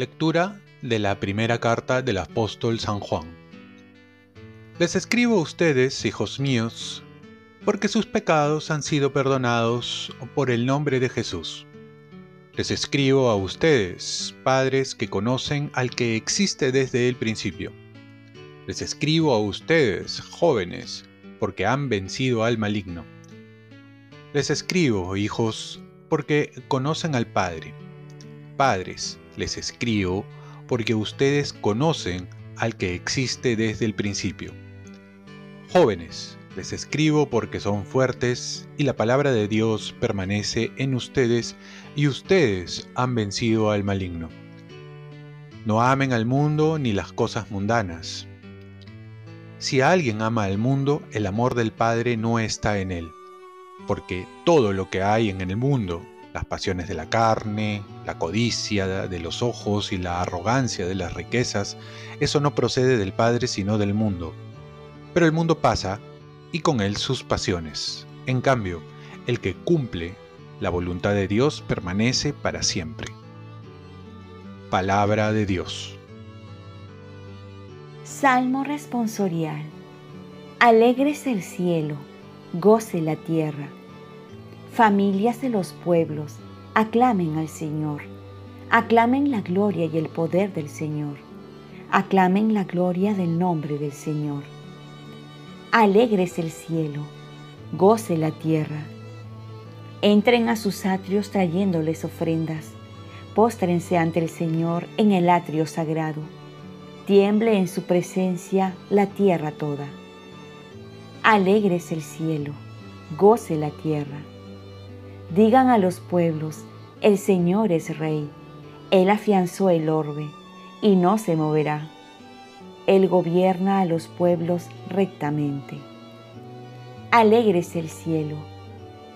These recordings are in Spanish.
Lectura de la primera carta del apóstol San Juan. Les escribo a ustedes, hijos míos, porque sus pecados han sido perdonados por el nombre de Jesús. Les escribo a ustedes, padres que conocen al que existe desde el principio. Les escribo a ustedes, jóvenes, porque han vencido al maligno. Les escribo, hijos, porque conocen al Padre. Padres, les escribo porque ustedes conocen al que existe desde el principio. Jóvenes, les escribo porque son fuertes y la palabra de Dios permanece en ustedes y ustedes han vencido al maligno. No amen al mundo ni las cosas mundanas. Si alguien ama al mundo, el amor del Padre no está en él, porque todo lo que hay en el mundo, las pasiones de la carne, la codicia de los ojos y la arrogancia de las riquezas, eso no procede del Padre sino del mundo. Pero el mundo pasa y con él sus pasiones. En cambio, el que cumple la voluntad de Dios permanece para siempre. Palabra de Dios. Salmo responsorial. Alegres el cielo, goce la tierra Familias de los pueblos, aclamen al Señor. Aclamen la gloria y el poder del Señor. Aclamen la gloria del nombre del Señor. Alegres el cielo, goce la tierra. Entren a sus atrios trayéndoles ofrendas. Póstrense ante el Señor en el atrio sagrado. Tiemble en su presencia la tierra toda. Alegres el cielo, goce la tierra. Digan a los pueblos, el Señor es rey. Él afianzó el orbe y no se moverá. Él gobierna a los pueblos rectamente. Alegres el cielo,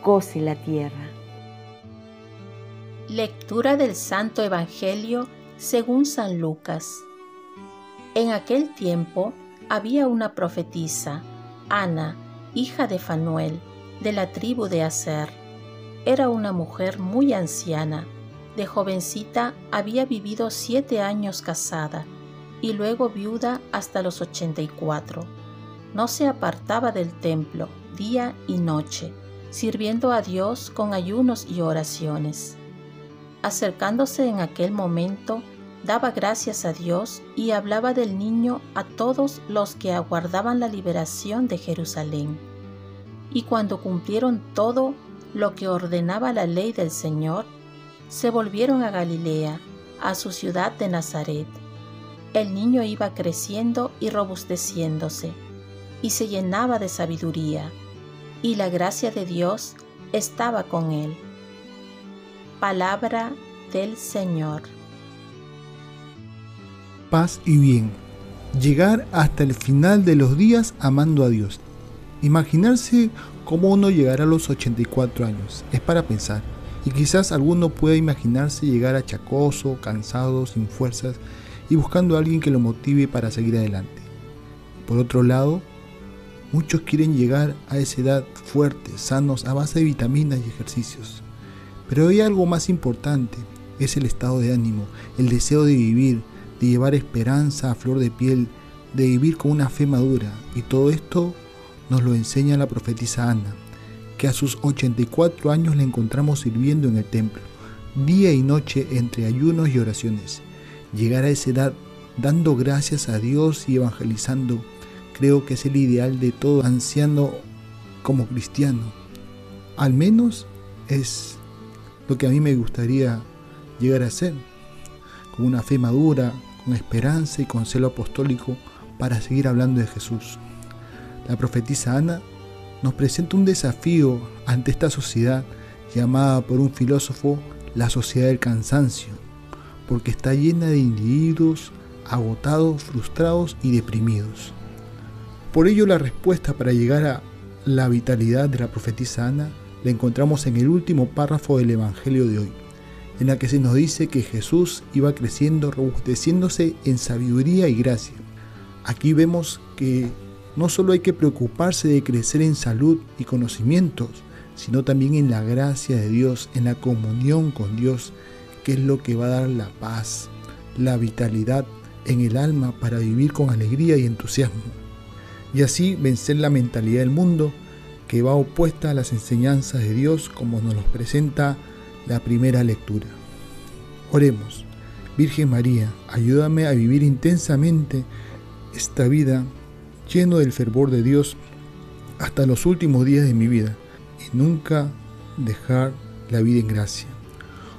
goce la tierra. Lectura del Santo Evangelio según San Lucas. En aquel tiempo había una profetisa, Ana, hija de Fanuel, de la tribu de Aser era una mujer muy anciana. De jovencita había vivido siete años casada y luego viuda hasta los 84. No se apartaba del templo día y noche, sirviendo a Dios con ayunos y oraciones. Acercándose en aquel momento, daba gracias a Dios y hablaba del niño a todos los que aguardaban la liberación de Jerusalén. Y cuando cumplieron todo lo que ordenaba la ley del Señor, se volvieron a Galilea, a su ciudad de Nazaret. El niño iba creciendo y robusteciéndose, y se llenaba de sabiduría, y la gracia de Dios estaba con él. Palabra del Señor. Paz y bien. Llegar hasta el final de los días amando a Dios. Imaginarse cómo uno llegará a los 84 años. Es para pensar. Y quizás alguno pueda imaginarse llegar achacoso, cansado, sin fuerzas y buscando a alguien que lo motive para seguir adelante. Por otro lado, muchos quieren llegar a esa edad fuertes, sanos, a base de vitaminas y ejercicios. Pero hay algo más importante, es el estado de ánimo, el deseo de vivir, de llevar esperanza a flor de piel, de vivir con una fe madura. Y todo esto nos lo enseña la profetisa Ana, que a sus 84 años la encontramos sirviendo en el templo, día y noche entre ayunos y oraciones. Llegar a esa edad dando gracias a Dios y evangelizando, creo que es el ideal de todo anciano como cristiano. Al menos es lo que a mí me gustaría llegar a ser, con una fe madura, con esperanza y con celo apostólico para seguir hablando de Jesús. La profetisa Ana nos presenta un desafío ante esta sociedad llamada por un filósofo la sociedad del cansancio, porque está llena de individuos agotados, frustrados y deprimidos. Por ello la respuesta para llegar a la vitalidad de la profetisa Ana la encontramos en el último párrafo del Evangelio de hoy, en la que se nos dice que Jesús iba creciendo, robusteciéndose en sabiduría y gracia. Aquí vemos que no solo hay que preocuparse de crecer en salud y conocimientos, sino también en la gracia de Dios, en la comunión con Dios, que es lo que va a dar la paz, la vitalidad en el alma para vivir con alegría y entusiasmo. Y así vencer la mentalidad del mundo que va opuesta a las enseñanzas de Dios como nos los presenta la primera lectura. Oremos. Virgen María, ayúdame a vivir intensamente esta vida lleno del fervor de Dios hasta los últimos días de mi vida y nunca dejar la vida en gracia.